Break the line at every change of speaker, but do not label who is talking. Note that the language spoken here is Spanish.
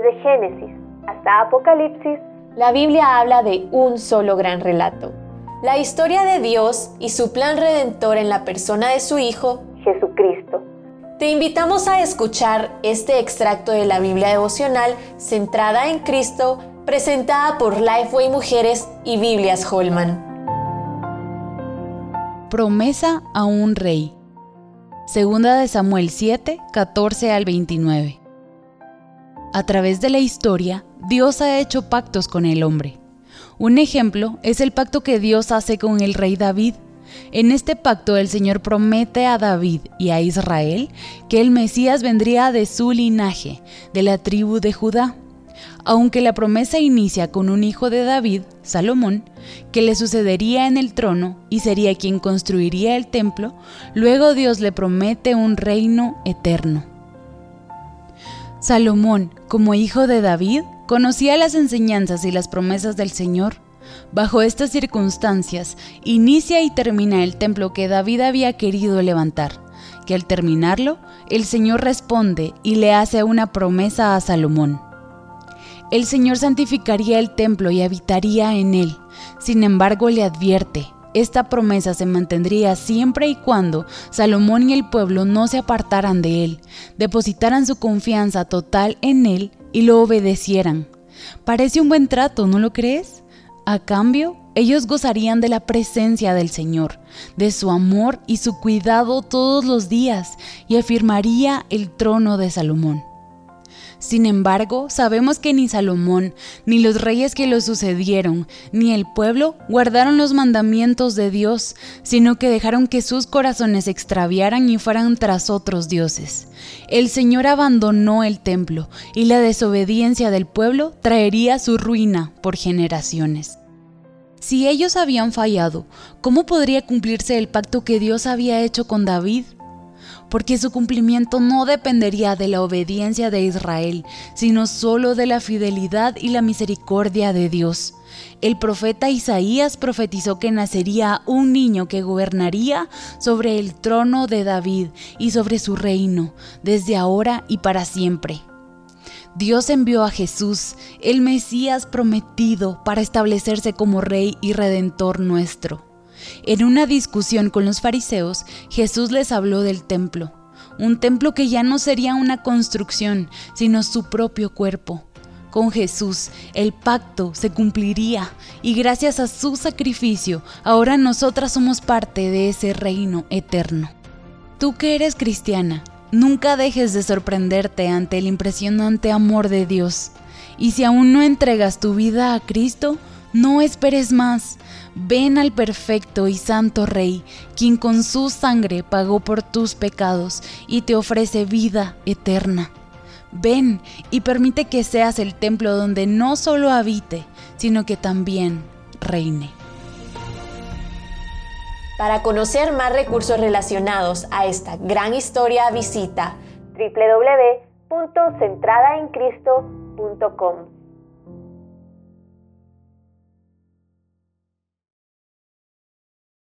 Desde Génesis hasta Apocalipsis,
la Biblia habla de un solo gran relato. La historia de Dios y su plan redentor en la persona de su Hijo,
Jesucristo.
Te invitamos a escuchar este extracto de la Biblia devocional centrada en Cristo, presentada por Lifeway Mujeres y Biblias Holman.
Promesa a un rey. Segunda de Samuel 7, 14 al 29. A través de la historia, Dios ha hecho pactos con el hombre. Un ejemplo es el pacto que Dios hace con el rey David. En este pacto el Señor promete a David y a Israel que el Mesías vendría de su linaje, de la tribu de Judá. Aunque la promesa inicia con un hijo de David, Salomón, que le sucedería en el trono y sería quien construiría el templo, luego Dios le promete un reino eterno. Salomón, como hijo de David, conocía las enseñanzas y las promesas del Señor. Bajo estas circunstancias, inicia y termina el templo que David había querido levantar, que al terminarlo, el Señor responde y le hace una promesa a Salomón. El Señor santificaría el templo y habitaría en él. Sin embargo, le advierte, esta promesa se mantendría siempre y cuando Salomón y el pueblo no se apartaran de él, depositaran su confianza total en él y lo obedecieran. Parece un buen trato, ¿no lo crees? A cambio, ellos gozarían de la presencia del Señor, de su amor y su cuidado todos los días, y afirmaría el trono de Salomón. Sin embargo, sabemos que ni Salomón, ni los reyes que lo sucedieron, ni el pueblo guardaron los mandamientos de Dios, sino que dejaron que sus corazones se extraviaran y fueran tras otros dioses. El Señor abandonó el templo, y la desobediencia del pueblo traería su ruina por generaciones. Si ellos habían fallado, ¿cómo podría cumplirse el pacto que Dios había hecho con David? Porque su cumplimiento no dependería de la obediencia de Israel, sino solo de la fidelidad y la misericordia de Dios. El profeta Isaías profetizó que nacería un niño que gobernaría sobre el trono de David y sobre su reino, desde ahora y para siempre. Dios envió a Jesús, el Mesías prometido, para establecerse como Rey y Redentor nuestro. En una discusión con los fariseos, Jesús les habló del templo, un templo que ya no sería una construcción, sino su propio cuerpo. Con Jesús el pacto se cumpliría y gracias a su sacrificio ahora nosotras somos parte de ese reino eterno. Tú que eres cristiana, nunca dejes de sorprenderte ante el impresionante amor de Dios. Y si aún no entregas tu vida a Cristo, no esperes más. Ven al perfecto y santo Rey, quien con su sangre pagó por tus pecados y te ofrece vida eterna. Ven y permite que seas el templo donde no solo habite, sino que también reine.
Para conocer más recursos relacionados a esta gran historia, visita
www.centradaencristo.com.